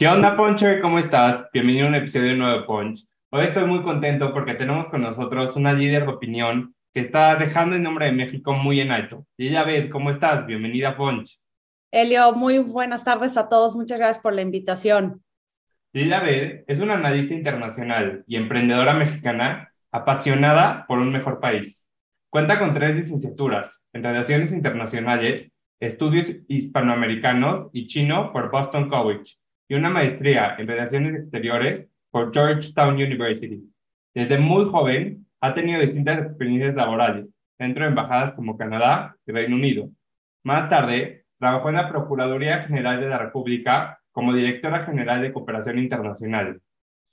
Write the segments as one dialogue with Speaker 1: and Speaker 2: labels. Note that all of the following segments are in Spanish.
Speaker 1: ¿Qué onda, Puncher? ¿Cómo estás? Bienvenido a un episodio nuevo de Punch. Hoy estoy muy contento porque tenemos con nosotros una líder de opinión que está dejando el nombre de México muy en alto. Elizabeth, ¿cómo estás? Bienvenida a Punch.
Speaker 2: Elio, muy buenas tardes a todos. Muchas gracias por la invitación.
Speaker 1: Elizabeth es una analista internacional y emprendedora mexicana apasionada por un mejor país. Cuenta con tres licenciaturas en Relaciones Internacionales, Estudios Hispanoamericanos y Chino por Boston College y una maestría en Relaciones Exteriores por Georgetown University. Desde muy joven ha tenido distintas experiencias laborales, dentro de embajadas como Canadá y Reino Unido. Más tarde, trabajó en la Procuraduría General de la República como directora general de Cooperación Internacional.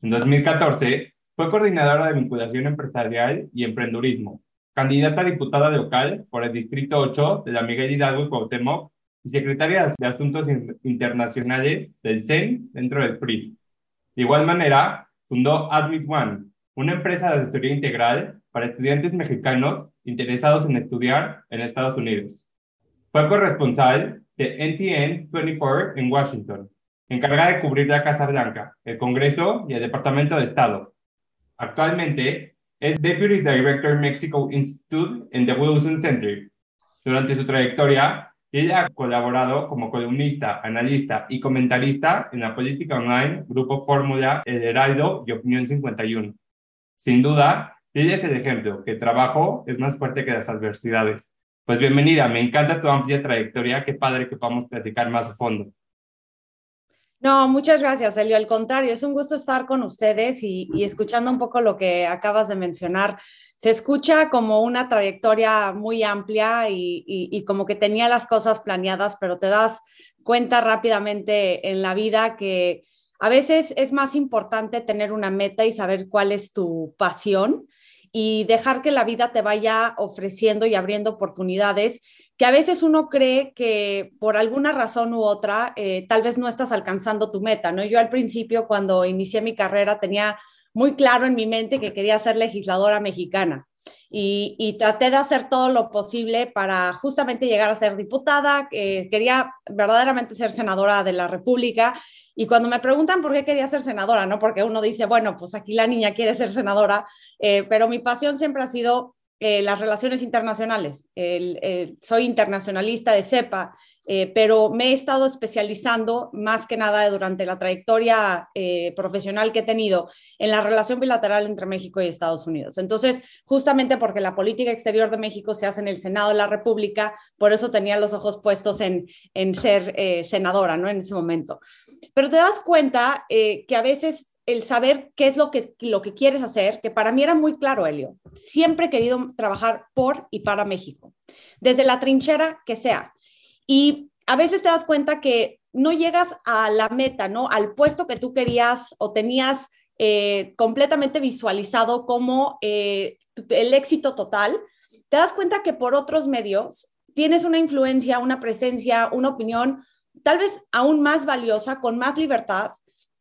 Speaker 1: En 2014, fue coordinadora de vinculación empresarial y emprendurismo, candidata a diputada local por el Distrito 8 de la Miguel Hidalgo y Cuauhtémoc y de Asuntos Internacionales del CEN dentro del PRI. De igual manera, fundó Admit One, una empresa de asesoría integral para estudiantes mexicanos interesados en estudiar en Estados Unidos. Fue corresponsal de NTN 24 en Washington, encargada de cubrir la Casa Blanca, el Congreso y el Departamento de Estado. Actualmente es Deputy Director Mexico Institute en The Wilson Center. Durante su trayectoria, ella ha colaborado como columnista, analista y comentarista en la política online, Grupo Fórmula, El Heraldo y Opinión 51. Sin duda, ella es el ejemplo, que el trabajo es más fuerte que las adversidades. Pues bienvenida, me encanta tu amplia trayectoria, qué padre que podamos platicar más a fondo.
Speaker 2: No, muchas gracias, Elio. Al contrario, es un gusto estar con ustedes y, escuchando un poco lo que acabas de mencionar. Se escucha como una trayectoria muy amplia y, como que tenía las cosas planeadas, pero te das cuenta rápidamente en la vida que a veces es más importante tener una meta y saber cuál es tu pasión y dejar que la vida te vaya ofreciendo y abriendo oportunidades que a veces uno cree que por alguna razón u otra eh, tal vez no estás alcanzando tu meta, ¿no? Yo al principio cuando inicié mi carrera tenía muy claro en mi mente que quería ser legisladora mexicana y, traté de hacer todo lo posible para justamente llegar a ser diputada, quería verdaderamente ser senadora de la República y cuando me preguntan por qué quería ser senadora, ¿no? Porque uno dice, bueno, pues aquí la niña quiere ser senadora, eh, pero mi pasión siempre ha sido eh, las relaciones internacionales. soy internacionalista de CEPA, eh, pero me he estado especializando más que nada durante la trayectoria eh, profesional que he tenido en la relación bilateral entre México y Estados Unidos. Entonces, justamente porque la política exterior de México se hace en el Senado de la República, por eso tenía los ojos puestos en, en ser senadora, ¿no? En ese momento. Pero te das cuenta que a veces el saber qué es lo que, lo que quieres hacer, que para mí era muy claro, Helio. Siempre he querido trabajar por y para México, desde la trinchera que sea. Y a veces te das cuenta que no llegas a la meta, ¿no? Al puesto que tú querías o tenías eh, completamente visualizado como eh, el éxito total. Te das cuenta que por otros medios tienes una influencia, una presencia, una opinión tal vez aún más valiosa, con más libertad,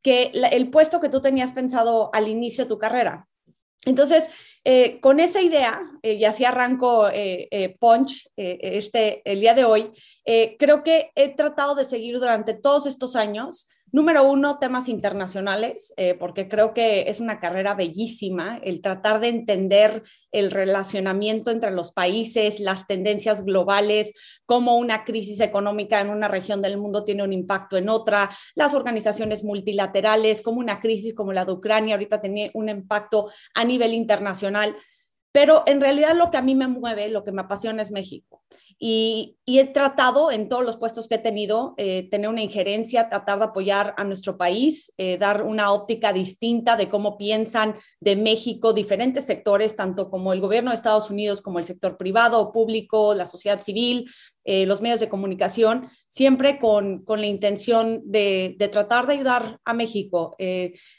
Speaker 2: que el puesto que tú tenías pensado al inicio de tu carrera. Entonces, eh, con esa idea, eh, y así arranco eh, Punch este, el día de hoy, creo que he tratado de seguir durante todos estos años Número uno, temas internacionales, eh, porque creo que es una carrera bellísima el tratar de entender el relacionamiento entre los países, las tendencias globales, cómo una crisis económica en una región del mundo tiene un impacto en otra, las organizaciones multilaterales, cómo una crisis como la de Ucrania ahorita tiene un impacto a nivel internacional Pero en realidad lo que a mí me mueve, lo que me apasiona es México. Y, he tratado en todos los puestos que he tenido, eh, tener una injerencia, tratar de apoyar a nuestro país, eh, dar una óptica distinta de cómo piensan de México diferentes sectores, tanto como el gobierno de Estados Unidos, como el sector privado, público, la sociedad civil, eh, los medios de comunicación, siempre con, con la intención de, de, tratar de ayudar a México.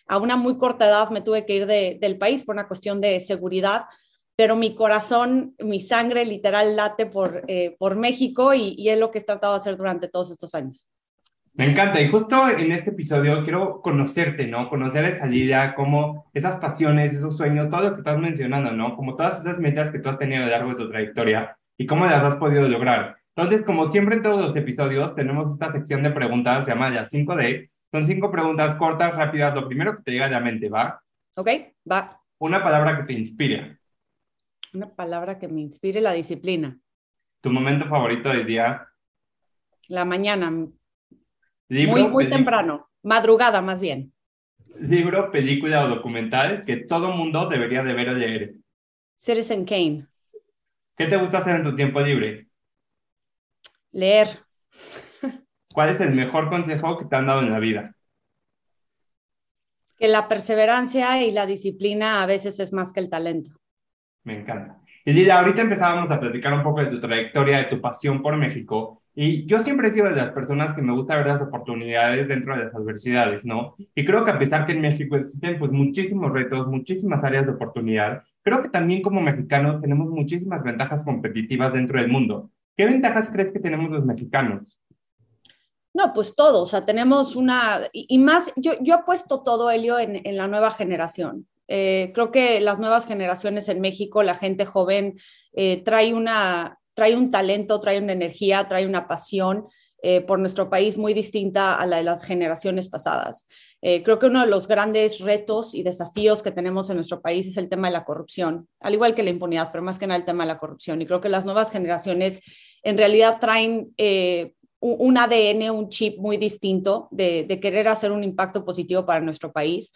Speaker 2: a una muy corta edad me tuve que ir de, del país por una cuestión de seguridad pero mi corazón, mi sangre literal late por, eh, por México y, es lo que he tratado de hacer durante todos estos años.
Speaker 1: Me encanta y justo en este episodio quiero conocerte, ¿no? Conocer esa idea, como esas pasiones, esos sueños, todo lo que estás mencionando, ¿no? Como todas esas metas que tú has tenido a lo largo de tu trayectoria y cómo las has podido lograr. Entonces, como siempre en todos los episodios, tenemos esta sección de preguntas, se llama ya 5D. Son cinco preguntas cortas, rápidas, lo primero que te llega a la mente, ¿va?
Speaker 2: Ok, va.
Speaker 1: Una palabra que te inspire.
Speaker 2: Una palabra que me inspire la disciplina.
Speaker 1: ¿Tu momento favorito del día?
Speaker 2: La mañana. muy, muy temprano. Madrugada, más bien.
Speaker 1: Libro, película o documental que todo mundo debería de ver o leer.
Speaker 2: Citizen Kane.
Speaker 1: ¿Qué te gusta hacer en tu tiempo libre?
Speaker 2: Leer.
Speaker 1: ¿Cuál es el mejor consejo que te han dado en la vida?
Speaker 2: Que la perseverancia y la disciplina a veces es más que el talento.
Speaker 1: Me encanta. Y ahorita empezábamos a platicar un poco de tu trayectoria, de tu pasión por México. Y yo siempre he sido de las personas que me gusta ver las oportunidades dentro de las adversidades, ¿no? Y creo que a pesar que en México existen pues muchísimos retos, muchísimas áreas de oportunidad, creo que también como mexicanos tenemos muchísimas ventajas competitivas dentro del mundo. ¿Qué ventajas crees que tenemos los mexicanos?
Speaker 2: No, pues todo, o sea, tenemos una, y, más, yo, yo apuesto todo, Helio, en, en la nueva generación. Eh, creo que las nuevas generaciones en México, la gente joven, eh, trae, una, trae un talento, trae una energía, trae una pasión eh, por nuestro país muy distinta a la de las generaciones pasadas. creo que uno de los grandes retos y desafíos que tenemos en nuestro país es el tema de la corrupción, al igual que la impunidad, pero más que nada el tema de la corrupción. Y creo que las nuevas generaciones en realidad traen un ADN, un chip muy distinto de, de, querer hacer un impacto positivo para nuestro país.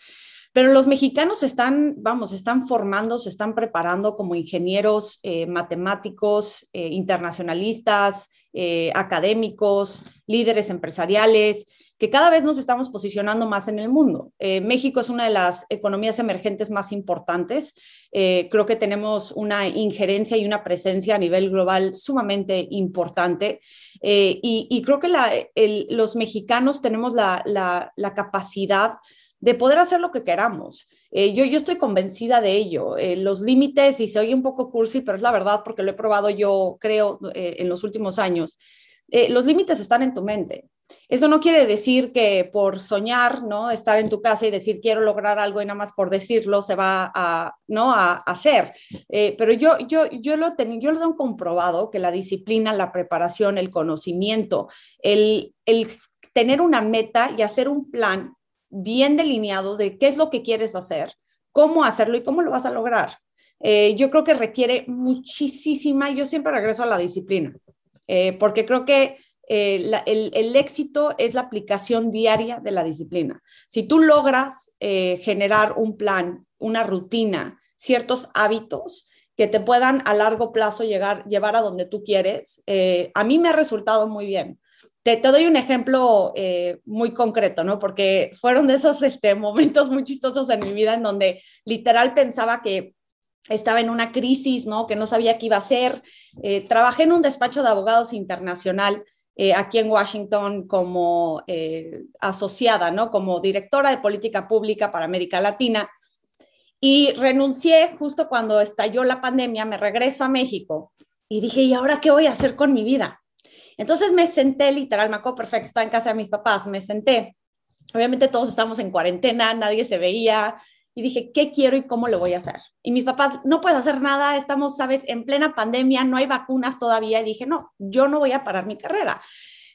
Speaker 2: Pero los mexicanos están, vamos, están formando, se están preparando como ingenieros, eh, matemáticos, eh, internacionalistas, eh, académicos, líderes empresariales, que cada vez nos estamos posicionando más en el mundo. México es una de las economías emergentes más importantes. creo que tenemos una injerencia y una presencia a nivel global sumamente importante. Y, creo que los mexicanos tenemos la, la capacidad de poder hacer lo que queramos. Eh, yo, yo estoy convencida de ello. Eh, los límites, y se oye un poco cursi, pero es la verdad porque lo he probado yo, creo, eh, en los últimos años, los límites están en tu mente. Eso no quiere decir que por soñar, ¿no? Estar en tu casa y decir quiero lograr algo y nada más por decirlo se va a, ¿no? a, hacer. pero yo, yo, lo yo lo tengo comprobado que la disciplina, la preparación, el conocimiento, el, el tener una meta y hacer un plan bien delineado de qué es lo que quieres hacer, cómo hacerlo y cómo lo vas a lograr. Eh, yo creo que requiere muchísima, yo siempre regreso a la disciplina, eh, porque creo que eh, el, éxito es la aplicación diaria de la disciplina. Si tú logras generar un plan, una rutina, ciertos hábitos que te puedan a largo plazo llegar, llevar a donde tú quieres, a mí me ha resultado muy bien. Te, doy un ejemplo eh, muy concreto, ¿no? Porque fueron de esos este, momentos muy chistosos en mi vida en donde literal pensaba que estaba en una crisis, ¿no? Que no sabía qué iba a hacer. Eh, trabajé en un despacho de abogados internacional eh, aquí en Washington como asociada, ¿no? Como directora de política pública para América Latina. Y renuncié justo cuando estalló la pandemia, me regreso a México y dije, ¿y ahora qué voy a hacer con mi vida? Entonces me senté literal, me acuerdo perfecto, estaba en casa de mis papás, me senté. Obviamente todos estamos en cuarentena, nadie se veía y dije, ¿qué quiero y cómo lo voy a hacer? Y mis papás, no puedes hacer nada, estamos, sabes, en plena pandemia, no hay vacunas todavía. Y dije, no, yo no voy a parar mi carrera.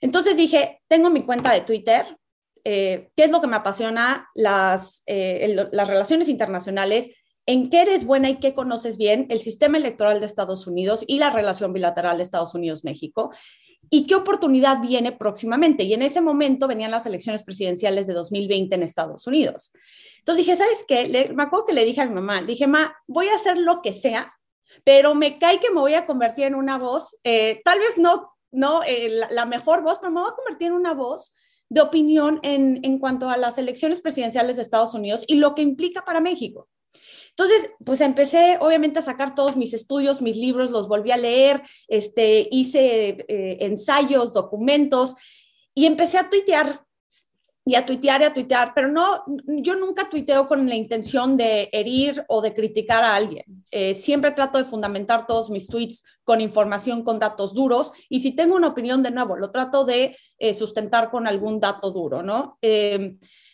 Speaker 2: Entonces dije, tengo mi cuenta de Twitter, eh, ¿qué es lo que me apasiona? Las, eh, las relaciones internacionales, en qué eres buena y qué conoces bien, el sistema electoral de Estados Unidos y la relación bilateral de Estados Unidos-México y qué oportunidad viene próximamente. Y en ese momento venían las elecciones presidenciales de 2020 en Estados Unidos. Entonces dije, ¿sabes qué? me acuerdo que le dije a mi mamá, le dije, ma, voy a hacer lo que sea pero me cae que me voy a convertir en una voz, eh, tal vez no, no eh, la, mejor voz, pero me voy a convertir en una voz de opinión en, en cuanto a las elecciones presidenciales de Estados Unidos y lo que implica para México. Entonces, pues empecé obviamente a sacar todos mis estudios, mis libros, los volví a leer, este, hice eh, ensayos, documentos y empecé a tuitear y a tuitear y a tuitear, pero no, yo nunca tuiteo con la intención de herir o de criticar a alguien. Eh, siempre trato de fundamentar todos mis tweets con información, con datos duros, y si tengo una opinión de nuevo, lo trato de eh, sustentar con algún dato duro, ¿no?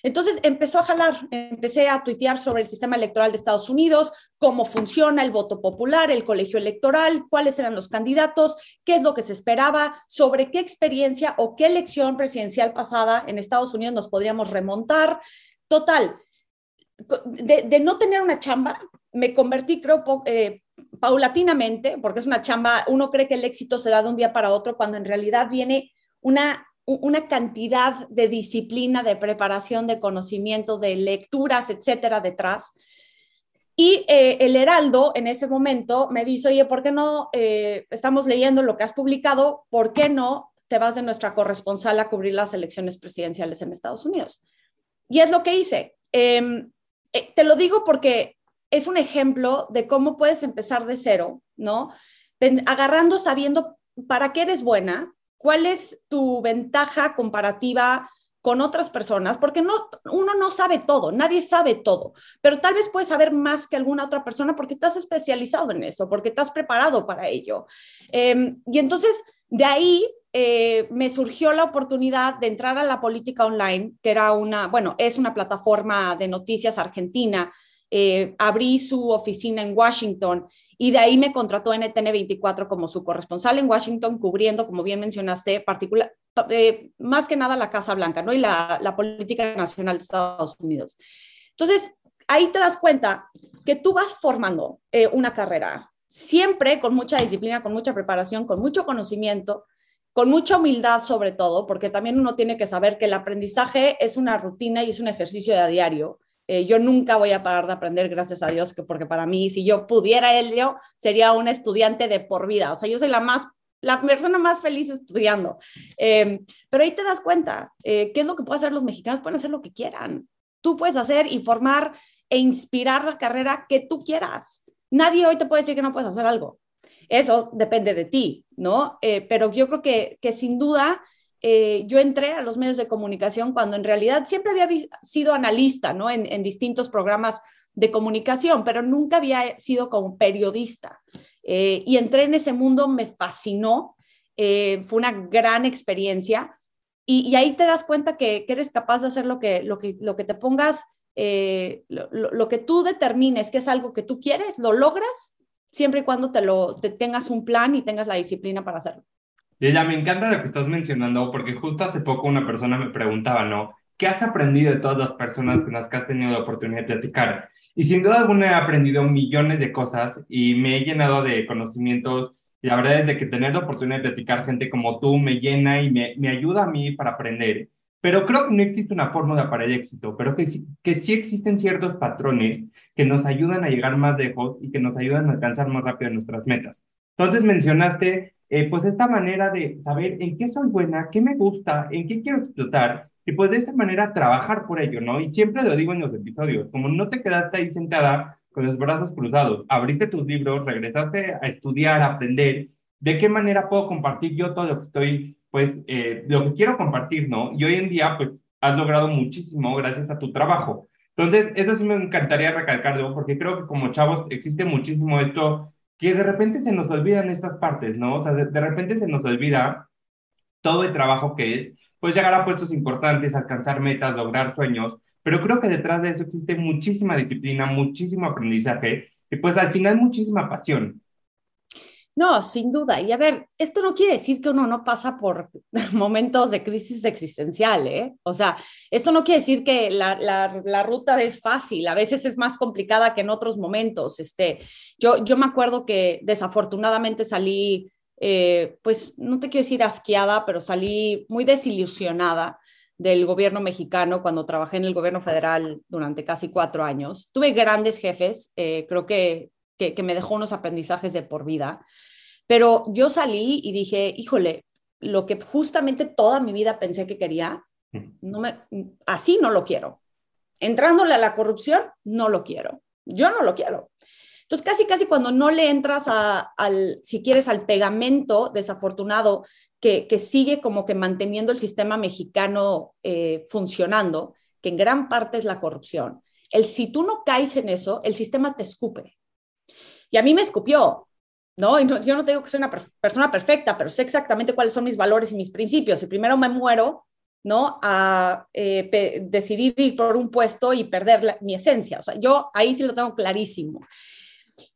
Speaker 2: Entonces empezó a jalar, empecé a tuitear sobre el sistema electoral de Estados Unidos, cómo funciona el voto popular, el colegio electoral, cuáles eran los candidatos, qué es lo que se esperaba, sobre qué experiencia o qué elección presidencial pasada en Estados Unidos nos podríamos remontar. Total, de, no tener una chamba, me convertí, creo, eh, paulatinamente, porque es una chamba, uno cree que el éxito se da de un día para otro, cuando en realidad viene una una cantidad de disciplina, de preparación, de conocimiento, de lecturas, etcétera, detrás. Y eh, el Heraldo en ese momento me dice, oye, ¿por qué no eh, estamos leyendo lo que has publicado? ¿Por qué no te vas de nuestra corresponsal a cubrir las elecciones presidenciales en Estados Unidos? Y es lo que hice. Em, eh, te lo digo porque es un ejemplo de cómo puedes empezar de cero, ¿no? Agarrando, sabiendo para qué eres buena, ¿Cuál es tu ventaja comparativa con otras personas? Porque no, uno no sabe todo, nadie sabe todo, pero tal vez puedes saber más que alguna otra persona porque estás especializado en eso, porque estás preparado para ello. Em, y entonces, de ahí eh, me surgió la oportunidad de entrar a la política online, que era una, bueno, es una plataforma de noticias argentina. Eh, abrí su oficina en Washington y de ahí me contrató NTN24 como su corresponsal en Washington, cubriendo, como bien mencionaste, eh, más que nada la Casa Blanca, ¿no? Y la, la política nacional de Estados Unidos. Entonces, ahí te das cuenta que tú vas formando eh, una carrera, siempre con mucha disciplina, con mucha preparación, con mucho conocimiento, con mucha humildad sobre todo, porque también uno tiene que saber que el aprendizaje es una rutina y es un ejercicio de a diario eh, yo nunca voy a parar de aprender, gracias a Dios, que porque para mí, si yo pudiera, yo sería un estudiante de por vida. O sea, yo soy la más, la persona más feliz estudiando. Em, pero ahí te das cuenta, eh, ¿qué es lo que pueden hacer los mexicanos? Pueden hacer lo que quieran. Tú puedes hacer, informar e inspirar la carrera que tú quieras. Nadie hoy te puede decir que no puedes hacer algo. Eso depende de ti, ¿no? Eh, pero yo creo que, que sin duda eh, yo entré a los medios de comunicación cuando en realidad siempre había sido analista. En, distintos programas de comunicación, pero nunca había sido como periodista. Eh, y entré en ese mundo, me fascinó, eh, fue una gran experiencia y, ahí te das cuenta que, eres capaz de hacer lo que, lo que, lo que te pongas, lo, que tú determines que es algo que tú quieres, lo logras siempre y cuando te lo te tengas un plan y tengas la disciplina para hacerlo.
Speaker 1: Y ella me encanta lo que estás mencionando, porque justo hace poco una persona me preguntaba, ¿no? ¿Qué has aprendido de todas las personas con las que has tenido la oportunidad de platicar? Y sin duda alguna he aprendido millones de cosas y me he llenado de conocimientos. Y la verdad es que tener la oportunidad de platicar gente como tú me llena y me, me ayuda a mí para aprender. Pero creo que no existe una fórmula para el éxito, pero que, que sí existen ciertos patrones que nos ayudan a llegar más lejos y que nos ayudan a alcanzar más rápido nuestras metas. Entonces mencionaste eh, pues esta manera de saber en qué soy buena, qué me gusta, en qué quiero explotar, y pues de esta manera trabajar por ello, ¿no? Y siempre lo digo en los episodios, como no te quedaste ahí sentada con los brazos cruzados, abriste tus libros, regresaste a estudiar, a aprender, ¿de qué manera puedo compartir yo todo lo que estoy, pues, eh, lo que quiero compartir, ¿no? Y hoy en día, pues, has logrado muchísimo gracias a tu trabajo. Entonces, eso sí me encantaría recalcarlo, porque creo que como chavos existe muchísimo esto que de repente se nos olvidan estas partes, ¿no? O sea, de, repente se nos olvida todo el trabajo que es, pues llegar a puestos importantes, alcanzar metas, lograr sueños, pero creo que detrás de eso existe muchísima disciplina, muchísimo aprendizaje y pues al final muchísima pasión.
Speaker 2: No, sin duda. Y a ver, esto no quiere decir que uno no pasa por momentos de crisis existencial, ¿eh? O sea, esto no quiere decir que la, la, ruta es fácil, a veces es más complicada que en otros momentos. Este, yo, yo me acuerdo que desafortunadamente salí, eh, pues no te quiero decir asqueada, pero salí muy desilusionada del gobierno mexicano cuando trabajé en el gobierno federal durante casi cuatro años. Tuve grandes jefes, eh, creo que que, que me dejó unos aprendizajes de por vida. Pero yo salí y dije, híjole, lo que justamente toda mi vida pensé que quería, no me, así no lo quiero. Entrándole a la corrupción, no lo quiero. Yo no lo quiero. Entonces, casi, casi cuando no le entras al, si quieres, al pegamento desafortunado que, que, sigue como que manteniendo el sistema mexicano eh, funcionando, que en gran parte es la corrupción, el si tú no caes en eso, el sistema te escupe. Y a mí me escupió, ¿no? Y yo no tengo que ser una persona perfecta, pero sé exactamente cuáles son mis valores y mis principios. Y primero me muero, ¿no? A eh, decidir ir por un puesto y perder mi esencia. O sea, yo ahí sí lo tengo clarísimo.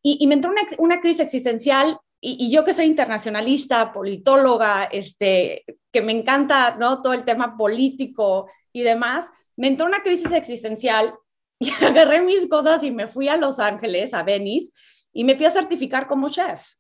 Speaker 2: Y, me entró una, una, crisis existencial y, yo que soy internacionalista, politóloga, este, que me encanta, ¿no? Todo el tema político y demás, me entró una crisis existencial y agarré mis cosas y me fui a Los Ángeles, a Venice, y me fui a certificar como chef.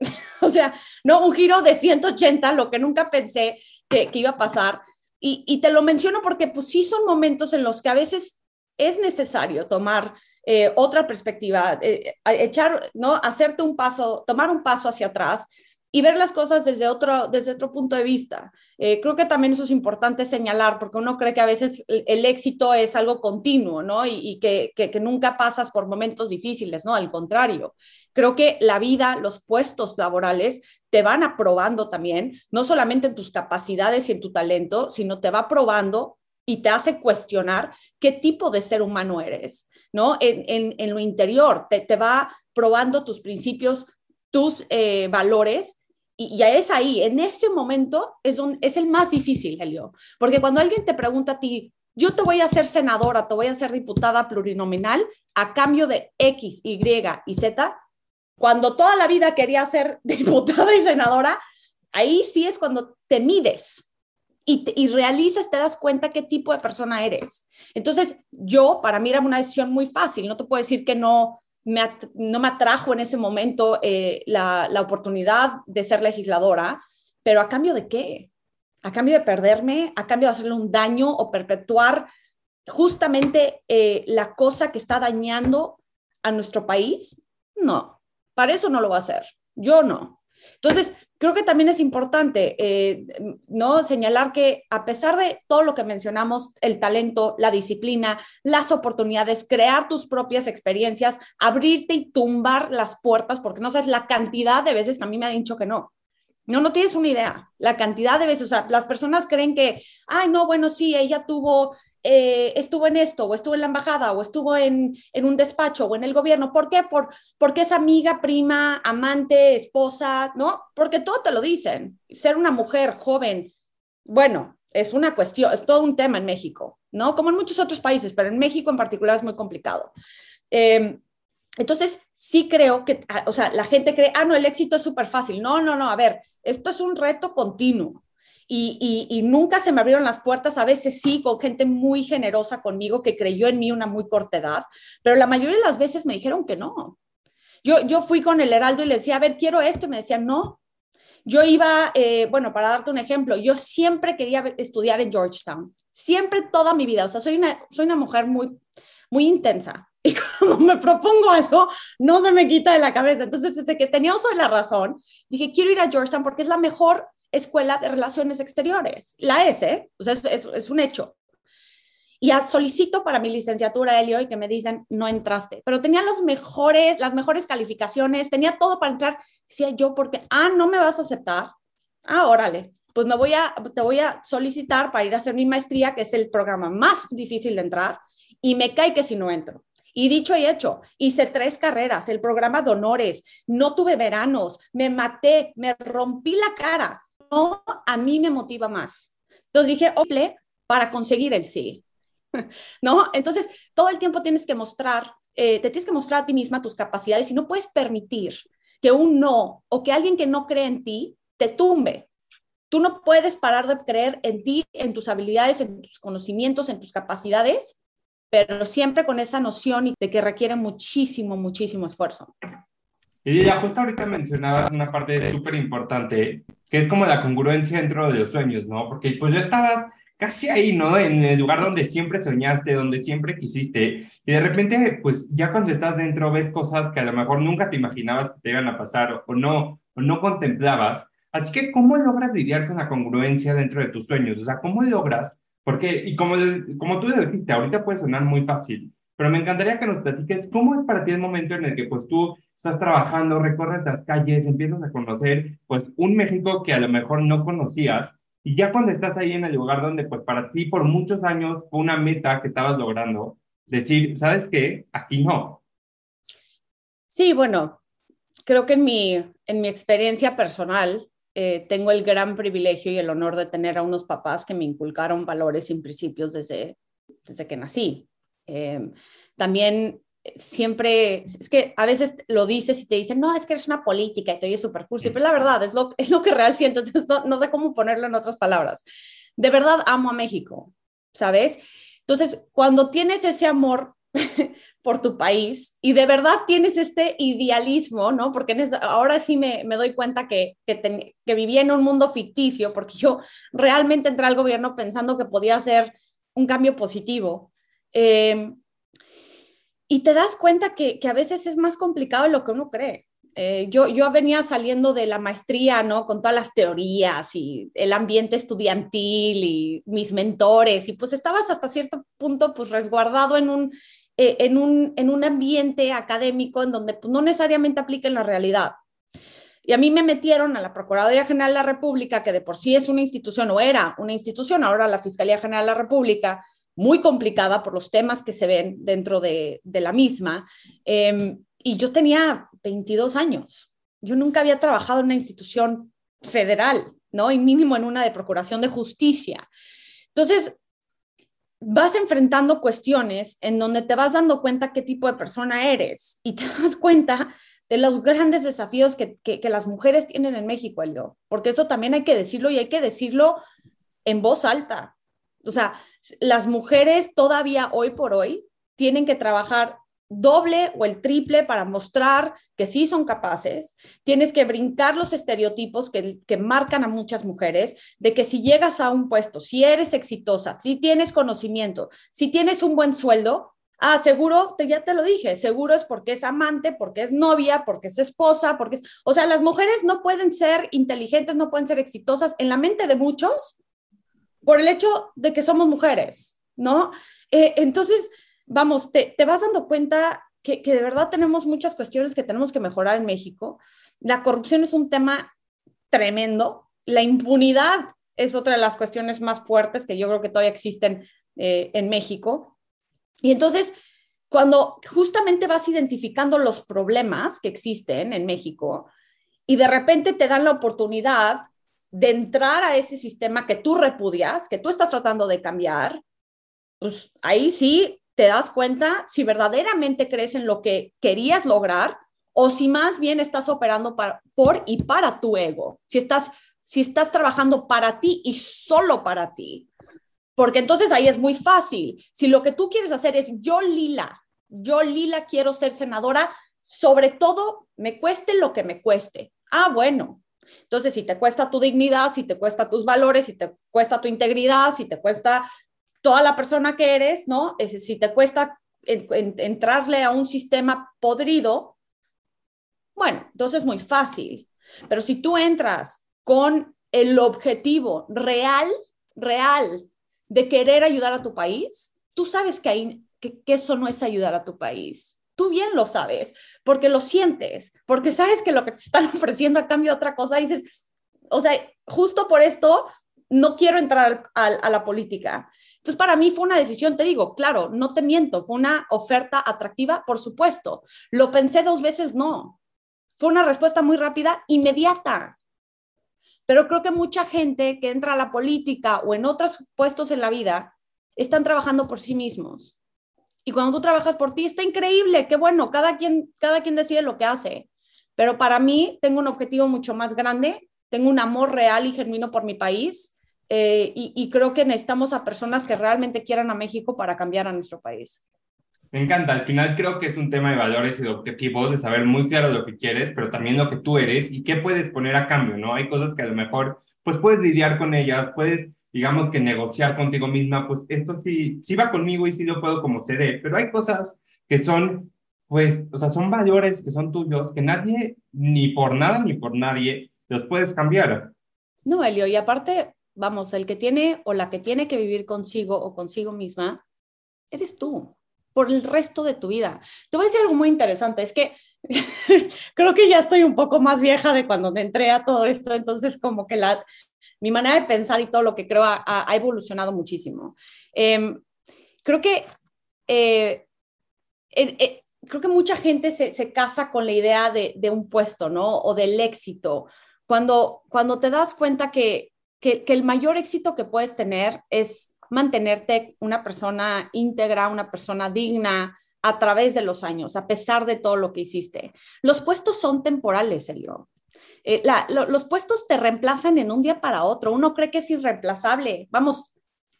Speaker 2: o sea, no, un giro de 180, lo que nunca pensé que, iba a pasar. Y, te lo menciono porque pues sí son momentos en los que a veces es necesario tomar eh, otra perspectiva, eh, echar, ¿no? Hacerte un paso, tomar un paso hacia atrás y ver las cosas desde otro, desde otro punto de vista. Eh, creo que también eso es importante señalar, porque uno cree que a veces el, éxito es algo continuo, ¿no? Y, que, que, nunca pasas por momentos difíciles, ¿no? Al contrario, creo que la vida, los puestos laborales te van aprobando también, no solamente en tus capacidades y en tu talento, sino te va probando y te hace cuestionar qué tipo de ser humano eres, ¿no? En, en, en lo interior, te, te va probando tus principios, tus eh, valores y ya es ahí, en ese momento es, un, es el más difícil, Helio, porque cuando alguien te pregunta a ti, yo te voy a ser senadora, te voy a ser diputada plurinominal a cambio de X, Y y Z, cuando toda la vida quería ser diputada y senadora, ahí sí es cuando te mides y, y, realizas, te das cuenta qué tipo de persona eres. Entonces, yo, para mí era una decisión muy fácil, no te puedo decir que no, no me atrajo en ese momento eh, la, oportunidad de ser legisladora, pero a cambio de qué? A cambio de perderme, a cambio de hacerle un daño o perpetuar justamente eh, la cosa que está dañando a nuestro país. No, para eso no lo va a hacer. Yo no. Entonces, creo que también es importante eh, no señalar que a pesar de todo lo que mencionamos, el talento, la disciplina, las oportunidades, crear tus propias experiencias, abrirte y tumbar las puertas, porque no sabes la cantidad de veces que a mí me han dicho que no. No, no tienes una idea, la cantidad de veces, o sea, las personas creen que, ay, no, bueno, sí, ella tuvo eh, estuvo en esto, o estuvo en la embajada, o estuvo en, un despacho, o en el gobierno. ¿Por qué? Por, porque es amiga, prima, amante, esposa, ¿no? Porque todo te lo dicen. Ser una mujer joven, bueno, es una cuestión, es todo un tema en México, ¿no? Como en muchos otros países, pero en México en particular es muy complicado. Em, entonces, sí creo que, ah, o sea, la gente cree, ah, no, el éxito es súper fácil. No, no, no, a ver, esto es un reto continuo y, nunca se me abrieron las puertas, a veces sí, con gente muy generosa conmigo que creyó en mí una muy corta edad, pero la mayoría de las veces me dijeron que no. Yo, yo fui con el Heraldo y le decía, a ver, quiero esto, y me decían, no. Yo iba, eh, bueno, para darte un ejemplo, yo siempre quería estudiar en Georgetown, siempre toda mi vida, o sea, soy una, soy una mujer muy, muy intensa, y como me propongo algo, no se me quita de la cabeza. Entonces, desde que tenía uso de la razón, dije, quiero ir a Georgetown porque es la mejor escuela de relaciones exteriores. La S, o sea, es, es, un hecho. Y solicito para mi licenciatura, Elio, y que me dicen, no entraste. Pero tenía los mejores, las mejores calificaciones, tenía todo para entrar. Decía yo, porque, ah, no me vas a aceptar. Ah, órale, pues me voy a, te voy a solicitar para ir a hacer mi maestría, que es el programa más difícil de entrar, y me cae que si no entro. Y dicho y hecho, hice tres carreras, el programa de honores, no tuve veranos, me maté, me rompí la cara, a mí me motiva más. Entonces dije, ople para conseguir el sí. ¿No? Entonces, todo el tiempo tienes que mostrar, eh, te tienes que mostrar a ti misma tus capacidades y no puedes permitir que un no o que alguien que no cree en ti te tumbe. Tú no puedes parar de creer en ti, en tus habilidades, en tus conocimientos, en tus capacidades, pero siempre con esa noción de que requiere muchísimo, muchísimo esfuerzo.
Speaker 1: Y ya justo ahorita mencionabas una parte súper importante, que es como la congruencia dentro de los sueños, ¿no? Porque pues ya estabas casi ahí, ¿no? En el lugar donde siempre soñaste, donde siempre quisiste. Y de repente, pues ya cuando estás dentro ves cosas que a lo mejor nunca te imaginabas que te iban a pasar o no, o no contemplabas. Así que, ¿cómo logras lidiar con la congruencia dentro de tus sueños? O sea, ¿cómo logras? Porque, y como, como tú dijiste, ahorita puede sonar muy fácil, pero me encantaría que nos platiques cómo es para ti el momento en el que pues tú estás trabajando, recorres las calles, empiezas a conocer pues un México que a lo mejor no conocías y ya cuando estás ahí en el lugar donde pues para ti por muchos años fue una meta que estabas logrando, decir, ¿sabes qué? Aquí no.
Speaker 2: Sí, bueno, creo que en mi, en mi experiencia personal eh, tengo el gran privilegio y el honor de tener a unos papás que me inculcaron valores y principios desde, desde que nací. Eh, también siempre, es que a veces lo dices y te dicen, no, es que eres una política y te oyes súper cursi, pero la verdad es lo, es lo que real siento, entonces no, no, sé cómo ponerlo en otras palabras. De verdad amo a México, ¿sabes? Entonces, cuando tienes ese amor por tu país y de verdad tienes este idealismo, ¿no? Porque en ahora sí me, me, doy cuenta que, que, que, vivía en un mundo ficticio, porque yo realmente entré al gobierno pensando que podía hacer un cambio positivo. Eh, y te das cuenta que, que, a veces es más complicado de lo que uno cree. Eh, yo, yo venía saliendo de la maestría, ¿no? Con todas las teorías y el ambiente estudiantil y mis mentores, y pues estabas hasta cierto punto pues resguardado en un, eh, en un, en un ambiente académico en donde pues, no necesariamente aplica en la realidad. Y a mí me metieron a la Procuraduría General de la República, que de por sí es una institución o era una institución, ahora la Fiscalía General de la República, muy complicada por los temas que se ven dentro de, la misma. Em, y yo tenía 22 años. Yo nunca había trabajado en una institución federal, ¿no? Y mínimo en una de procuración de justicia. Entonces, vas enfrentando cuestiones en donde te vas dando cuenta qué tipo de persona eres y te das cuenta de los grandes desafíos que, que, que las mujeres tienen en México, Elio, porque eso también hay que decirlo y hay que decirlo en voz alta. O sea, las mujeres todavía hoy por hoy tienen que trabajar doble o el triple para mostrar que sí son capaces. Tienes que brincar los estereotipos que, que, marcan a muchas mujeres de que si llegas a un puesto, si eres exitosa, si tienes conocimiento, si tienes un buen sueldo, ah, seguro, te, ya te lo dije, seguro es porque es amante, porque es novia, porque es esposa, porque es... O sea, las mujeres no pueden ser inteligentes, no pueden ser exitosas en la mente de muchos por el hecho de que somos mujeres, ¿no? Eh, entonces, vamos, te, vas dando cuenta que, que, de verdad tenemos muchas cuestiones que tenemos que mejorar en México. La corrupción es un tema tremendo. La impunidad es otra de las cuestiones más fuertes que yo creo que todavía existen eh, en México. Y entonces, cuando justamente vas identificando los problemas que existen en México y de repente te dan la oportunidad de entrar a ese sistema que tú repudias, que tú estás tratando de cambiar, pues ahí sí te das cuenta si verdaderamente crees en lo que querías lograr o si más bien estás operando por y para tu ego, si estás, si estás trabajando para ti y solo para ti. Porque entonces ahí es muy fácil. Si lo que tú quieres hacer es yo Lila, yo Lila quiero ser senadora, sobre todo me cueste lo que me cueste. Ah, bueno, entonces, si te cuesta tu dignidad, si te cuesta tus valores, si te cuesta tu integridad, si te cuesta toda la persona que eres, ¿no? si te cuesta entrarle a un sistema podrido, bueno, entonces es muy fácil. Pero si tú entras con el objetivo real, real de querer ayudar a tu país, tú sabes que, que eso no es ayudar a tu país tú bien lo sabes, porque lo sientes, porque sabes que lo que te están ofreciendo a cambio de otra cosa, dices, o sea, justo por esto no quiero entrar a, la política. Entonces, para mí fue una decisión, te digo, claro, no te miento, fue una oferta atractiva, por supuesto. Lo pensé dos veces, no. Fue una respuesta muy rápida, inmediata. Pero creo que mucha gente que entra a la política o en otros puestos en la vida están trabajando por sí mismos. Y cuando tú trabajas por ti, está increíble, qué bueno, cada quien, cada quien decide lo que hace. Pero para mí tengo un objetivo mucho más grande, tengo un amor real y genuino por mi país eh, y, creo que necesitamos a personas que realmente quieran a México para cambiar a nuestro país.
Speaker 1: Me encanta, al final creo que es un tema de valores y de objetivos, de saber muy claro lo que quieres, pero también lo que tú eres y qué puedes poner a cambio, ¿no? Hay cosas que a lo mejor pues puedes lidiar con ellas, puedes digamos que negociar contigo misma, pues esto sí, sí va conmigo y sí lo puedo como ceder, pero hay cosas que son, pues, o sea, son valores que son tuyos, que nadie, ni por nada ni por nadie, los puedes cambiar.
Speaker 2: No, Elio, y aparte, vamos, el que tiene o la que tiene que vivir consigo o consigo misma, eres tú, por el resto de tu vida. Te voy a decir algo muy interesante, es que creo que ya estoy un poco más vieja de cuando entré a todo esto, entonces como que la, mi manera de pensar y todo lo que creo ha, evolucionado muchísimo. Em, creo que... Eh, eh, creo que mucha gente se, se casa con la idea de, de, un puesto, ¿no? O del éxito. Cuando, cuando te das cuenta que, que, que el mayor éxito que puedes tener es mantenerte una persona íntegra, una persona digna, a través de los años, a pesar de todo lo que hiciste. Los puestos son temporales, Elio. Eh, la, lo, los puestos te reemplazan en un día para otro. Uno cree que es irreemplazable. Vamos,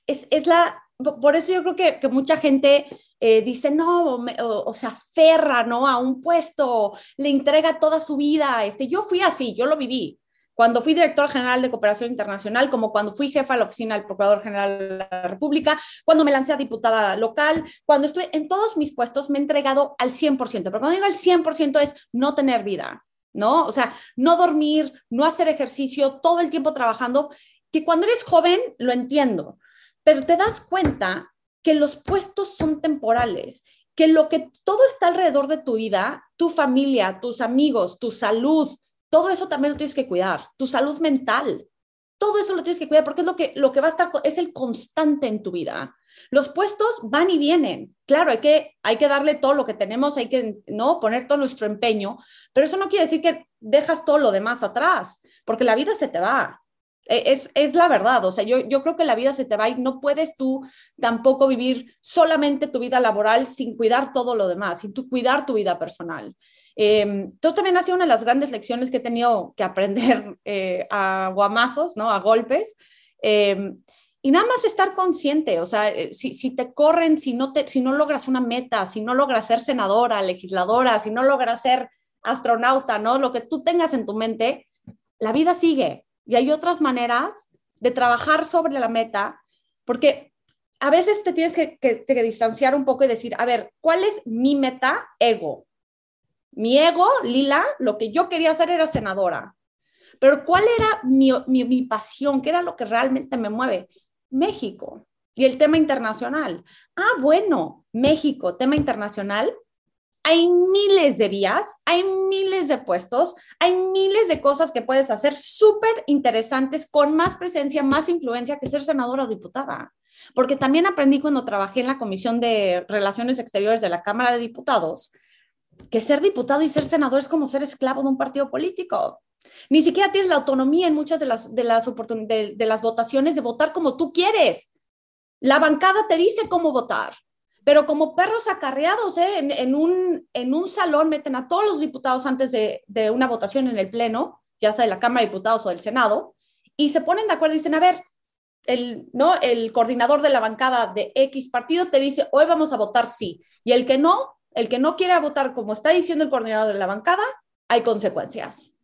Speaker 2: es, es la, por eso yo creo que, que mucha gente eh, dice, no, me, o, o, se aferra, ¿no? A un puesto, le entrega toda su vida. Este, yo fui así, yo lo viví cuando fui director general de cooperación internacional, como cuando fui jefa de la oficina del Procurador General de la República, cuando me lancé a diputada local, cuando estoy en todos mis puestos, me he entregado al 100%, pero cuando digo al 100% es no tener vida, ¿no? O sea, no dormir, no hacer ejercicio, todo el tiempo trabajando, que cuando eres joven lo entiendo, pero te das cuenta que los puestos son temporales que lo que todo está alrededor de tu vida, tu familia, tus amigos, tu salud, todo eso también lo tienes que cuidar, tu salud mental, todo eso lo tienes que cuidar porque es lo que, lo que va a estar, es el constante en tu vida. Los puestos van y vienen. Claro, hay que, hay que darle todo lo que tenemos, hay que no poner todo nuestro empeño, pero eso no quiere decir que dejas todo lo demás atrás, porque la vida se te va. E, es, es, la verdad, o sea, yo, yo creo que la vida se te va y no puedes tú tampoco vivir solamente tu vida laboral sin cuidar todo lo demás, sin tú cuidar tu vida personal. Eh, entonces también ha sido una de las grandes lecciones que he tenido que aprender eh, a guamazos, ¿no? A golpes. Eh, y nada más estar consciente, o sea, eh, si, si, te corren, si no, te, si no logras una meta, si no logras ser senadora, legisladora, si no logras ser astronauta, ¿no? Lo que tú tengas en tu mente, la vida sigue. Y hay otras maneras de trabajar sobre la meta, porque a veces te tienes que, que, que distanciar un poco y decir, a ver, ¿cuál es mi meta ego? Mi ego, Lila, lo que yo quería hacer era senadora. Pero ¿cuál era mi, mi, mi, pasión? ¿Qué era lo que realmente me mueve? México y el tema internacional. Ah, bueno, México, tema internacional. Hay miles de vías, hay miles de puestos, hay miles de cosas que puedes hacer súper interesantes con más presencia, más influencia que ser senadora o diputada. Porque también aprendí cuando trabajé en la Comisión de Relaciones Exteriores de la Cámara de Diputados que ser diputado y ser senador es como ser esclavo de un partido político. Ni siquiera tienes la autonomía en muchas de las, de las, votaciones de votar como tú quieres. La bancada te dice cómo votar, pero como perros acarreados, ¿eh? en, un, en un salón meten a todos los diputados antes de, de una votación en el Pleno, ya sea de la Cámara de Diputados o del Senado, y se ponen de acuerdo y dicen, a ver, el, ¿no? el coordinador de la bancada de X partido te dice, hoy vamos a votar sí, y el que no, el que no quiera votar como está diciendo el coordinador de la bancada, hay consecuencias.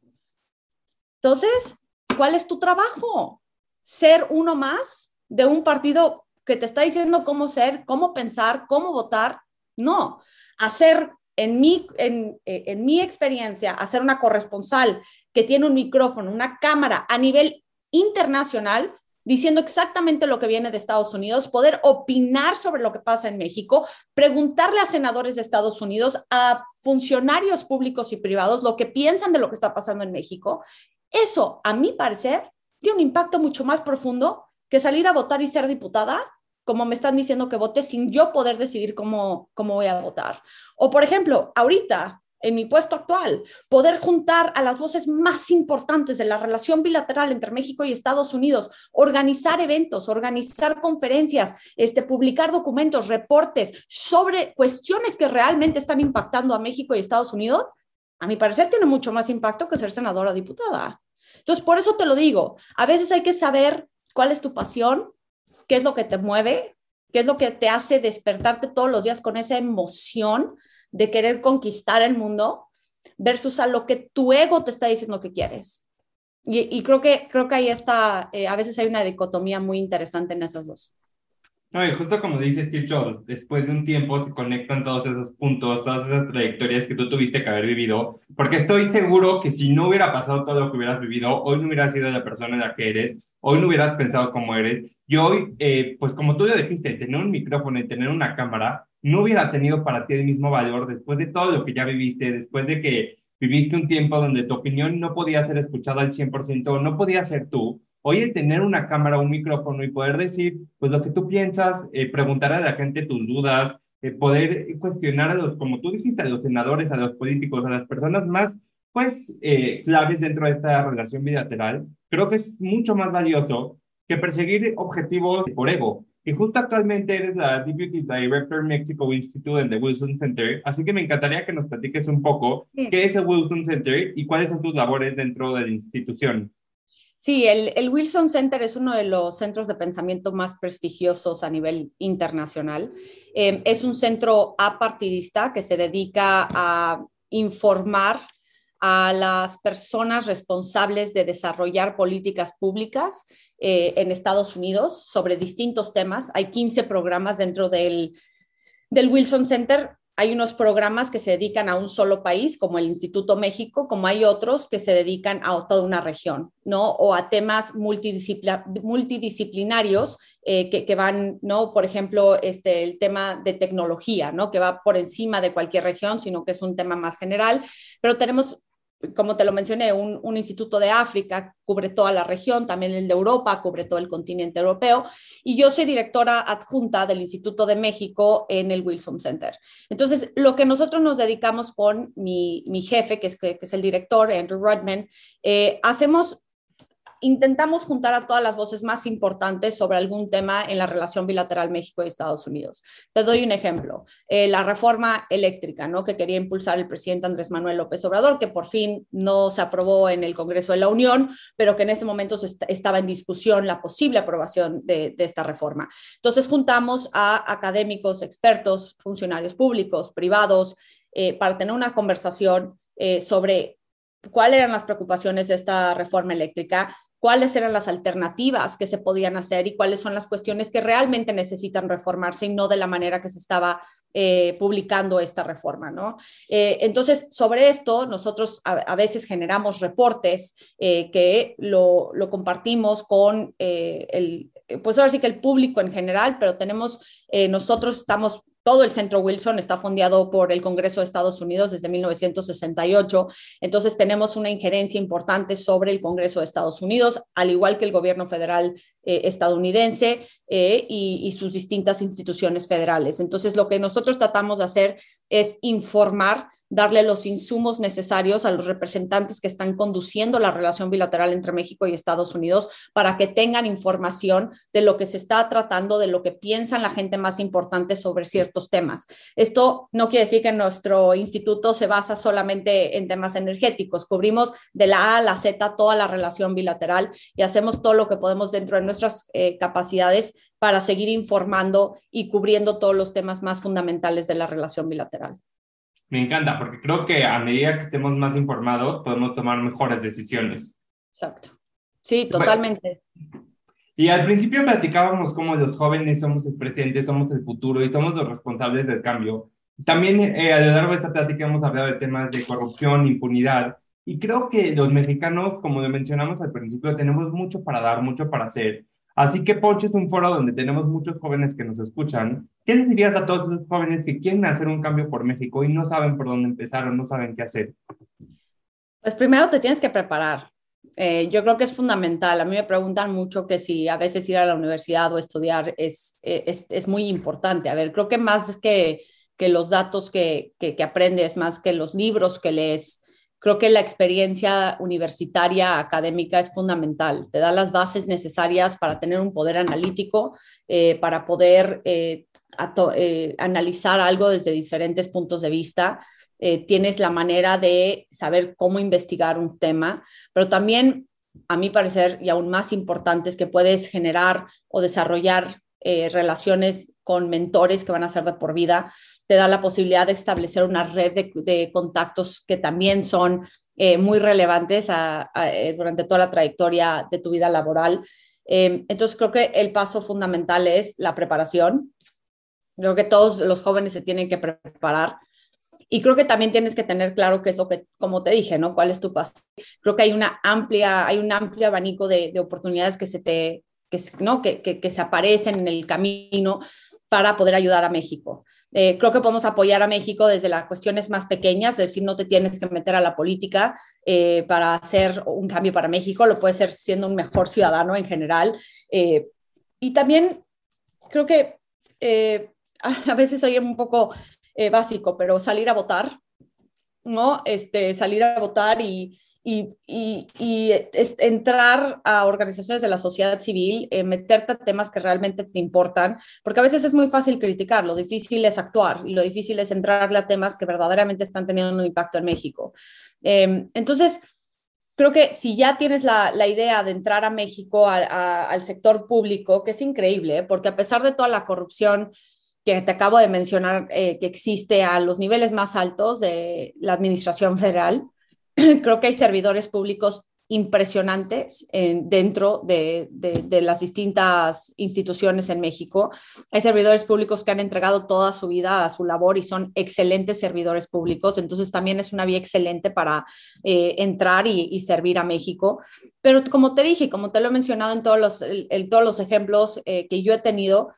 Speaker 2: Entonces, ¿cuál es tu trabajo? Ser uno más de un partido que te está diciendo cómo ser, cómo pensar, cómo votar. No, hacer en mi, en, en mi experiencia, hacer una corresponsal que tiene un micrófono, una cámara a nivel internacional, diciendo exactamente lo que viene de Estados Unidos, poder opinar sobre lo que pasa en México, preguntarle a senadores de Estados Unidos, a funcionarios públicos y privados lo que piensan de lo que está pasando en México. Eso, a mi parecer, tiene un impacto mucho más profundo que salir a votar y ser diputada, como me están diciendo que vote sin yo poder decidir cómo, cómo voy a votar. O, por ejemplo, ahorita en mi puesto actual, poder juntar a las voces más importantes de la relación bilateral entre México y Estados Unidos, organizar eventos, organizar conferencias, este, publicar documentos, reportes sobre cuestiones que realmente están impactando a México y Estados Unidos, a mi parecer tiene mucho más impacto que ser senadora o diputada. Entonces, por eso te lo digo, a veces hay que saber cuál es tu pasión, qué es lo que te mueve, qué es lo que te hace despertarte todos los días con esa emoción de querer conquistar el mundo versus a lo que tu ego te está diciendo que quieres. y, creo, que, creo que ahí está, eh, a veces hay una dicotomía muy interesante en esas dos.
Speaker 1: No, y justo como dice Steve Jobs, después de un tiempo se conectan todos esos puntos, todas esas trayectorias que tú tuviste que haber vivido, porque estoy seguro que si no hubiera pasado todo lo que hubieras vivido, hoy no hubieras sido la persona la que eres, hoy no hubieras pensado como eres, y hoy, eh, pues como tú ya dijiste, tener un micrófono y tener una cámara no hubiera tenido para ti el mismo valor después de todo lo que ya viviste, después de que viviste un tiempo donde tu opinión no podía ser escuchada al 100%, no podía ser tú. Hoy el tener una cámara, un micrófono y poder decir pues lo que tú piensas, eh, preguntar a la gente tus dudas, eh, poder cuestionar a los, como tú dijiste, a los senadores, a los políticos, a las personas más pues eh, claves dentro de esta relación bilateral, creo que es mucho más valioso que perseguir objetivos por ego. Y justo actualmente eres la Deputy Director Mexico Institute en the Wilson Center, así que me encantaría que nos platiques un poco qué es el Wilson Center y cuáles son tus labores dentro de la institución.
Speaker 2: Sí, el, Wilson Center es uno de los centros de pensamiento más prestigiosos a nivel internacional. Eh, es un centro apartidista que se dedica a informar a las personas responsables de desarrollar políticas públicas eh, en Estados Unidos sobre distintos temas. Hay 15 programas dentro del Wilson Center. Hay unos programas que se dedican a un solo país, como el Instituto México, como hay otros que se dedican a toda una región, ¿no? O a temas multidisciplinarios eh, que, que, van, ¿no? Por ejemplo, este, el tema de tecnología, ¿no? Que va por encima de cualquier región, sino que es un tema más general. Pero tenemos como te lo mencioné, un, instituto de África cubre toda la región, también el de Europa cubre todo el continente europeo, y yo soy directora adjunta del Instituto de México en el Wilson Center. Entonces, lo que nosotros nos dedicamos con mi, jefe, que es, que, es el director, Andrew Rodman, eh, hacemos intentamos juntar a todas las voces más importantes sobre algún tema en la relación bilateral México y Estados Unidos. Te doy un ejemplo, eh, la reforma eléctrica, ¿no? Que quería impulsar el presidente Andrés Manuel López Obrador, que por fin no se aprobó en el Congreso de la Unión, pero que en ese momento estaba en discusión la posible aprobación de, esta reforma. Entonces juntamos a académicos, expertos, funcionarios públicos, privados, eh, para tener una conversación eh, sobre cuáles eran las preocupaciones de esta reforma eléctrica, cuáles eran las alternativas que se podían hacer y cuáles son las cuestiones que realmente necesitan reformarse y no de la manera que se estaba eh, publicando esta reforma, ¿no? Eh, entonces, sobre esto, nosotros a, veces generamos reportes eh, que lo, lo, compartimos con el, pues ahora sí que el público en general, pero tenemos, nosotros estamos todo el centro Wilson está fundado por el Congreso de Estados Unidos desde 1968, entonces tenemos una injerencia importante sobre el Congreso de Estados Unidos, al igual que el gobierno federal eh, estadounidense eh, y, sus distintas instituciones federales. Entonces, lo que nosotros tratamos de hacer es informar darle los insumos necesarios a los representantes que están conduciendo la relación bilateral entre México y Estados Unidos para que tengan información de lo que se está tratando, de lo que piensan la gente más importante sobre ciertos temas. Esto no quiere decir que nuestro instituto se basa solamente en temas energéticos. Cubrimos de la A a la Z toda la relación bilateral y hacemos todo lo que podemos dentro de nuestras eh, capacidades para seguir informando y cubriendo todos los temas más fundamentales de la relación bilateral.
Speaker 1: Me encanta, porque creo que a medida que estemos más informados, podemos tomar mejores decisiones.
Speaker 2: Exacto. Sí, totalmente.
Speaker 1: Y al principio platicábamos cómo los jóvenes somos el presente, somos el futuro y somos los responsables del cambio. También eh, a lo largo de esta plática hemos hablado de temas de corrupción, impunidad, y creo que los mexicanos, como lo mencionamos al principio, tenemos mucho para dar, mucho para hacer. Así que Ponche es un foro donde tenemos muchos jóvenes que nos escuchan. ¿Qué les dirías a todos los jóvenes que quieren hacer un cambio por México y no saben por dónde empezar o no saben qué hacer?
Speaker 2: Pues primero te tienes que preparar. Eh, yo creo que es fundamental. A mí me preguntan mucho que si a veces ir a la universidad o estudiar es, es, es muy importante. A ver, creo que más que, que los datos que, que, que aprendes, más que los libros que lees, Creo que la experiencia universitaria académica es fundamental, te da las bases necesarias para tener un poder analítico, eh, para poder eh, eh, analizar algo desde diferentes puntos de vista. tienes la manera de saber cómo investigar un tema, pero también, a mi parecer, y aún más importante, es que puedes generar o desarrollar relaciones con mentores que van a ser de por vida te da la posibilidad de establecer una red de, contactos que también son eh, muy relevantes eh, durante toda la trayectoria de tu vida laboral. Em, entonces creo que el paso fundamental es la preparación. Creo que todos los jóvenes se tienen que preparar. Y creo que también tienes que tener claro qué es lo que, como te dije, ¿no? ¿Cuál es tu paso? Creo que hay una amplia, hay un amplio abanico de, oportunidades que se te, que, ¿no? Que, que, que, se aparecen en el camino para poder ayudar a México. Eh, creo que podemos apoyar a México desde las cuestiones más pequeñas, es decir, no te tienes que meter a la política eh, para hacer un cambio para México, lo puedes hacer siendo un mejor ciudadano en general. Eh, y también creo que a veces soy un poco básico, pero salir a votar, ¿no? Este, salir a votar y, y, y, entrar a organizaciones de la sociedad civil, eh, meterte a temas que realmente te importan, porque a veces es muy fácil criticar, lo difícil es actuar y lo difícil es entrarle a temas que verdaderamente están teniendo un impacto en México. Em, entonces, creo que si ya tienes la, la idea de entrar a México, al sector público, que es increíble, porque a pesar de toda la corrupción, que te acabo de mencionar eh, que existe a los niveles más altos de la administración federal, creo que hay servidores públicos impresionantes dentro de, las distintas instituciones en México. Hay servidores públicos que han entregado toda su vida a su labor y son excelentes servidores públicos, entonces también es una vía excelente para eh, entrar y, servir a México. Pero como te dije, como te lo he mencionado en todos los, todos los ejemplos eh, que yo he tenido,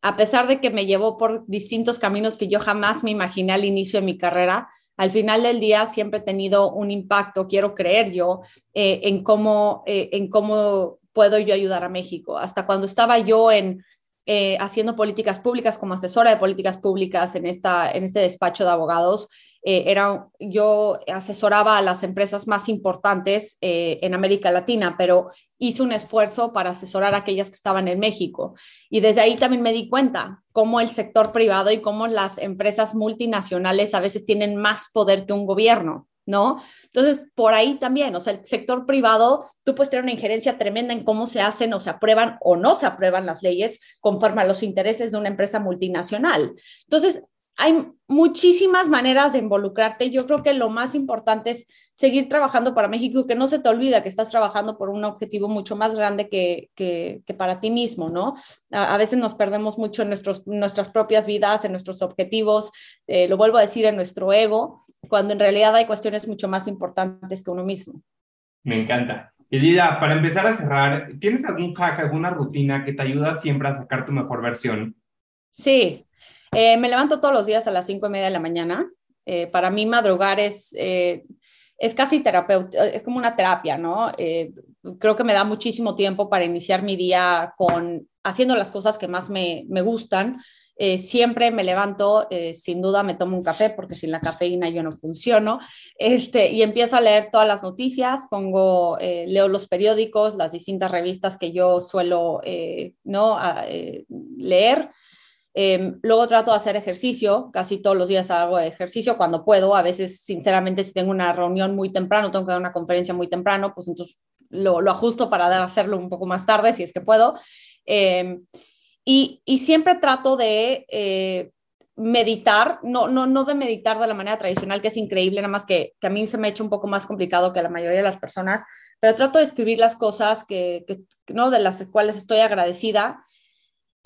Speaker 2: a pesar de que me llevó por distintos caminos que yo jamás me imaginé al inicio de mi carrera, al final del día siempre he tenido un impacto, quiero creer yo, eh, en, cómo, eh, en cómo puedo yo ayudar a México. Hasta cuando estaba yo en, eh, haciendo políticas públicas como asesora de políticas públicas en, esta, en este despacho de abogados, eh, era, yo asesoraba a las empresas más importantes eh, en América Latina, pero hice un esfuerzo para asesorar a aquellas que estaban en México. Y desde ahí también me di cuenta cómo el sector privado y cómo las empresas multinacionales a veces tienen más poder que un gobierno. ¿no? Entonces, por ahí también, o sea, el sector privado, tú puedes tener una injerencia tremenda en cómo se hacen o se aprueban o no se aprueban las leyes conforme a los intereses de una empresa multinacional. Entonces, hay muchísimas maneras de involucrarte. Yo creo que lo más importante es seguir trabajando para México, que no se te olvida que estás trabajando por un objetivo mucho más grande que, que, para ti mismo, ¿no? A, veces nos perdemos mucho en nuestros, nuestras propias vidas, en nuestros objetivos, eh, lo vuelvo a decir, en nuestro ego, cuando en realidad hay cuestiones mucho más importantes que uno mismo.
Speaker 1: Me encanta. Edida, para empezar a cerrar, ¿tienes algún hack, alguna rutina que te ayuda siempre a sacar tu mejor versión?
Speaker 2: Sí, eh, me levanto todos los días a las cinco y media de la mañana. Eh, para mí madrugar es, eh, es casi terapeuta, es como una terapia, ¿no? creo que me da muchísimo tiempo para iniciar mi día con haciendo las cosas que más me, me gustan. siempre me levanto, sin duda me tomo un café porque sin la cafeína yo no funciono, este, y empiezo a leer todas las noticias, pongo, leo los periódicos, las distintas revistas que yo suelo ¿no? leer. Em, luego trato de hacer ejercicio, casi todos los días hago ejercicio cuando puedo, a veces sinceramente si tengo una reunión muy temprano, tengo que dar una conferencia muy temprano, pues entonces lo, lo ajusto para hacerlo un poco más tarde si es que puedo. Em, y, y, siempre trato de eh, meditar, no, no, no de meditar de la manera tradicional, que es increíble, nada más que, que, a mí se me ha hecho un poco más complicado que a la mayoría de las personas, pero trato de escribir las cosas que, que ¿no? de las cuales estoy agradecida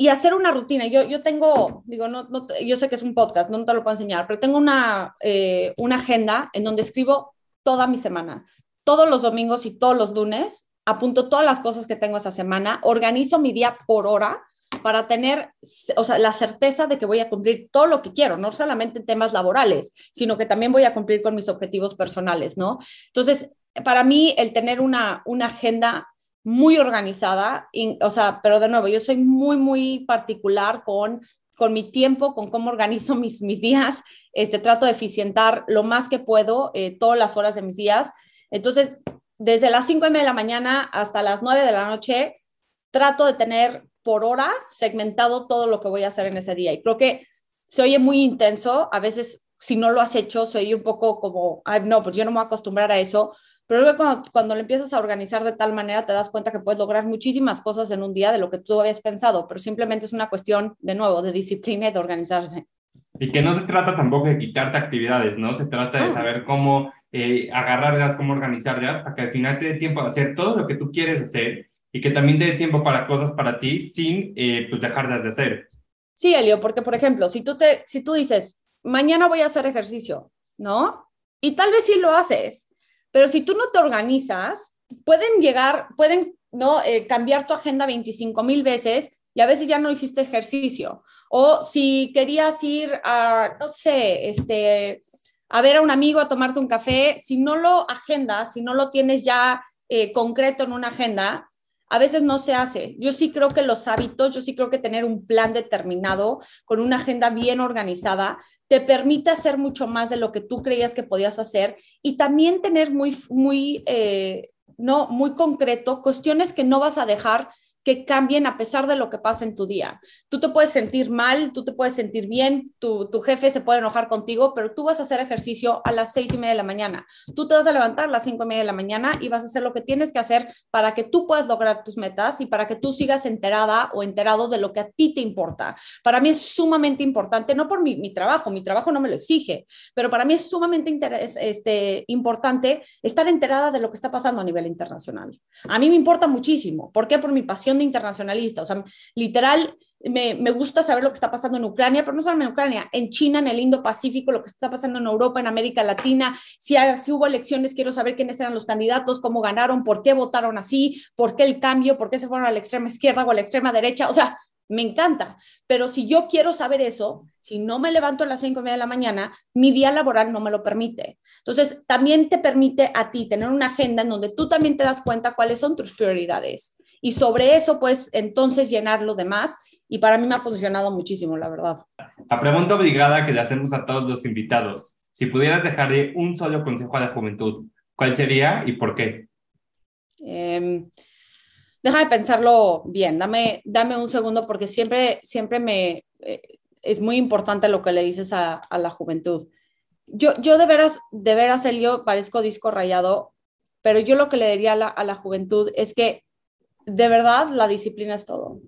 Speaker 2: y hacer una rutina. Yo, yo tengo, digo, no, yo sé que es un podcast, no te lo puedo enseñar, pero tengo una, eh, una agenda en donde escribo toda mi semana. Todos los domingos y todos los lunes apunto todas las cosas que tengo esa semana, organizo mi día por hora para tener, o sea, la certeza de que voy a cumplir todo lo que quiero, no solamente en temas laborales, sino que también voy a cumplir con mis objetivos personales, ¿no? Entonces, para mí, el tener una, una agenda muy organizada, o sea, pero de nuevo, yo soy muy, muy particular con, con mi tiempo, con cómo organizo mis, mis días, este, trato de eficientar lo más que puedo eh, todas las horas de mis días. Entonces, desde las 5 de la mañana hasta las 9 de la noche, trato de tener por hora segmentado todo lo que voy a hacer en ese día. Y creo que se oye muy intenso, a veces si no lo has hecho, se oye un poco como, Ay, no, pues yo no me voy a acostumbrar a eso, pero luego cuando, cuando lo empiezas a organizar de tal manera, te das cuenta que puedes lograr muchísimas cosas en un día de lo que tú habías pensado, pero simplemente es una cuestión, de nuevo, de disciplina y de organizarse.
Speaker 1: Y que no se trata tampoco de quitarte actividades, ¿no? Se trata de saber cómo eh, agarrarlas, cómo organizarlas, para que al final te dé tiempo a hacer todo lo que tú quieres hacer y que también te dé tiempo para cosas para ti sin eh, pues dejarlas de hacer.
Speaker 2: Sí, Elio, porque por ejemplo, si tú, te, si tú dices, mañana voy a hacer ejercicio, ¿no? Y tal vez sí lo haces, pero si tú no te organizas, pueden llegar, pueden ¿no? Eh, cambiar tu agenda 25 mil veces y a veces ya no hiciste ejercicio. O si querías ir a, no sé, este, a ver a un amigo a tomarte un café, si no lo agendas, si no lo tienes ya eh, concreto en una agenda, a veces no se hace. Yo sí creo que los hábitos, yo sí creo que tener un plan determinado con una agenda bien organizada te permite hacer mucho más de lo que tú creías que podías hacer y también tener muy, muy, eh, no, muy concreto cuestiones que no vas a dejar que cambien a pesar de lo que pasa en tu día. Tú te puedes sentir mal, tú te puedes sentir bien, tu, jefe se puede enojar contigo, pero tú vas a hacer ejercicio a las seis y media de la mañana. Tú te vas a levantar a las cinco y media de la mañana y vas a hacer lo que tienes que hacer para que tú puedas lograr tus metas y para que tú sigas enterada o enterado de lo que a ti te importa. Para mí es sumamente importante, no por mi, mi trabajo, mi trabajo no me lo exige, pero para mí es sumamente este, importante estar enterada de lo que está pasando a nivel internacional. A mí me importa muchísimo. ¿Por qué? Por mi pasión de internacionalista. O sea, literal, me, me, gusta saber lo que está pasando en Ucrania, pero no solo en Ucrania, en China, en el Indo-Pacífico, lo que está pasando en Europa, en América Latina. Si, si, hubo elecciones, quiero saber quiénes eran los candidatos, cómo ganaron, por qué votaron así, por qué el cambio, por qué se fueron a la extrema izquierda o a la extrema derecha. O sea, me encanta. Pero si yo quiero saber eso, si no me levanto a las cinco y media de la mañana, mi día laboral no me lo permite. Entonces, también te permite a ti tener una agenda en donde tú también te das cuenta cuáles son tus prioridades y sobre eso, pues entonces llenar lo demás. Y para mí me ha funcionado muchísimo, la verdad.
Speaker 1: La pregunta obligada que le hacemos a todos los invitados, si pudieras dejarle un solo consejo a la juventud, ¿cuál sería y por qué?
Speaker 2: Eh, déjame pensarlo bien, dame, dame un segundo porque siempre, siempre me... Eh, es muy importante lo que le dices a, a la juventud. Yo, yo de veras, de veras, Elio, parezco disco rayado, pero yo lo que le diría a la, a la juventud es que de verdad la disciplina es todo.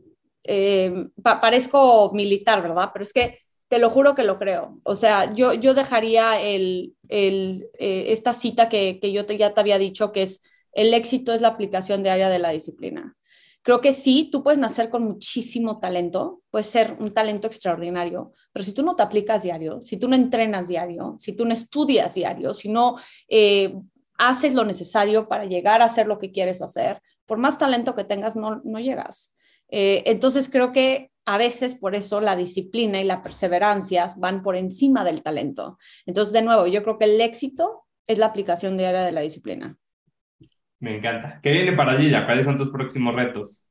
Speaker 2: Eh, parezco militar, ¿verdad? Pero es que te lo juro que lo creo. O sea, yo, yo dejaría el, el, eh, esta cita que, que yo te, ya te había dicho, que es el éxito es la aplicación diaria de la disciplina. Creo que sí, tú puedes nacer con muchísimo talento, puedes ser un talento extraordinario, pero si tú no te aplicas diario, si tú no entrenas diario, si tú no estudias diario, si no eh, haces lo necesario para llegar a hacer lo que quieres hacer, por más talento que tengas, no, no llegas. Eh, entonces creo que a veces por eso la disciplina y la perseverancia van por encima del talento. Entonces, de nuevo, yo creo que el éxito es la aplicación diaria de la disciplina.
Speaker 1: Me encanta. ¿Qué viene para Gilla? ¿Cuáles son tus próximos retos?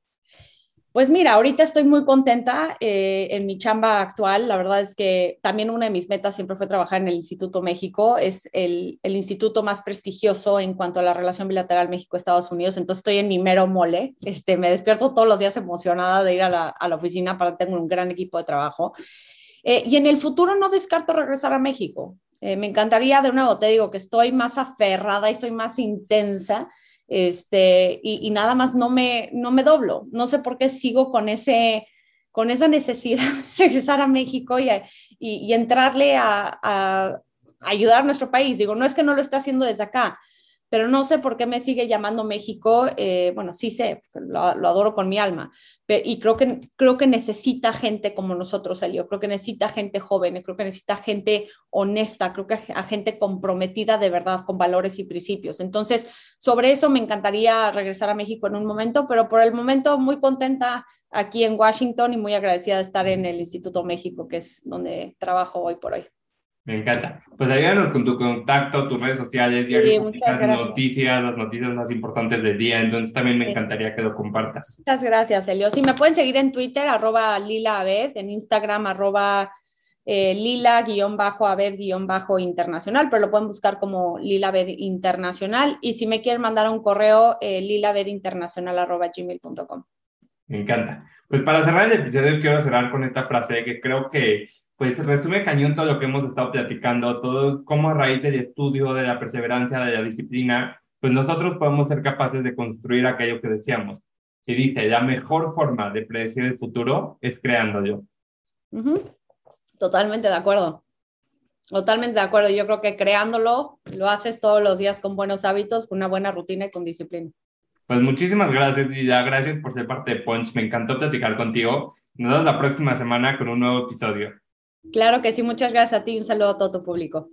Speaker 2: Pues mira, ahorita estoy muy contenta eh, en mi chamba actual. La verdad es que también una de mis metas siempre fue trabajar en el Instituto México. Es el, instituto más prestigioso en cuanto a la relación bilateral México-Estados Unidos. Entonces estoy en mi mero mole. Este, me despierto todos los días emocionada de ir a la, a la oficina para tener un gran equipo de trabajo. Eh, y en el futuro no descarto regresar a México. Eh, me encantaría, de nuevo, te digo que estoy más aferrada y soy más intensa este, y, nada más no me, no me doblo. No sé por qué sigo con, ese, con esa necesidad de regresar a México y, y, entrarle a, a, ayudar a nuestro país. Digo, no es que no lo esté haciendo desde acá, pero no sé por qué me sigue llamando México. Eh, bueno, sí sé, lo, adoro con mi alma, y creo que, creo que necesita gente como nosotros, Elio. Creo que necesita gente joven, creo que necesita gente honesta, creo que a gente comprometida de verdad con valores y principios. Entonces, sobre eso me encantaría regresar a México en un momento, pero por el momento muy contenta aquí en Washington y muy agradecida de estar en el Instituto México, que es donde trabajo hoy por hoy.
Speaker 1: Me encanta. Pues ayúdanos con tu contacto, tus redes sociales, y sí, las noticias, las noticias más importantes del día. Entonces también me encantaría que lo compartas.
Speaker 2: Muchas gracias, Elio. Sí, me pueden seguir en Twitter, arroba Lila Abed, en Instagram, arroba eh, Lila-Abed-Internacional, pero lo pueden buscar como Lila Abed Internacional. Y si me quieren mandar un correo, eh, lilabedinternacional arroba gmail.com.
Speaker 1: Me encanta. Pues para cerrar el episodio, quiero cerrar con esta frase que creo que pues resume cañón todo lo que hemos estado platicando, todo cómo a raíz del estudio, de la perseverancia, de la disciplina, pues nosotros podemos ser capaces de construir aquello que deseamos. Si dice, la mejor forma de predecir el futuro es creándolo. Uh -huh.
Speaker 2: Totalmente de acuerdo. Totalmente de acuerdo. Yo creo que creándolo lo haces todos los días con buenos hábitos, con una buena rutina y con disciplina.
Speaker 1: Pues muchísimas gracias, Dida. Gracias por ser parte de Punch. Me encantó platicar contigo. Nos vemos la próxima semana con un nuevo episodio.
Speaker 2: Claro que sí, muchas gracias a ti un saludo a todo tu público.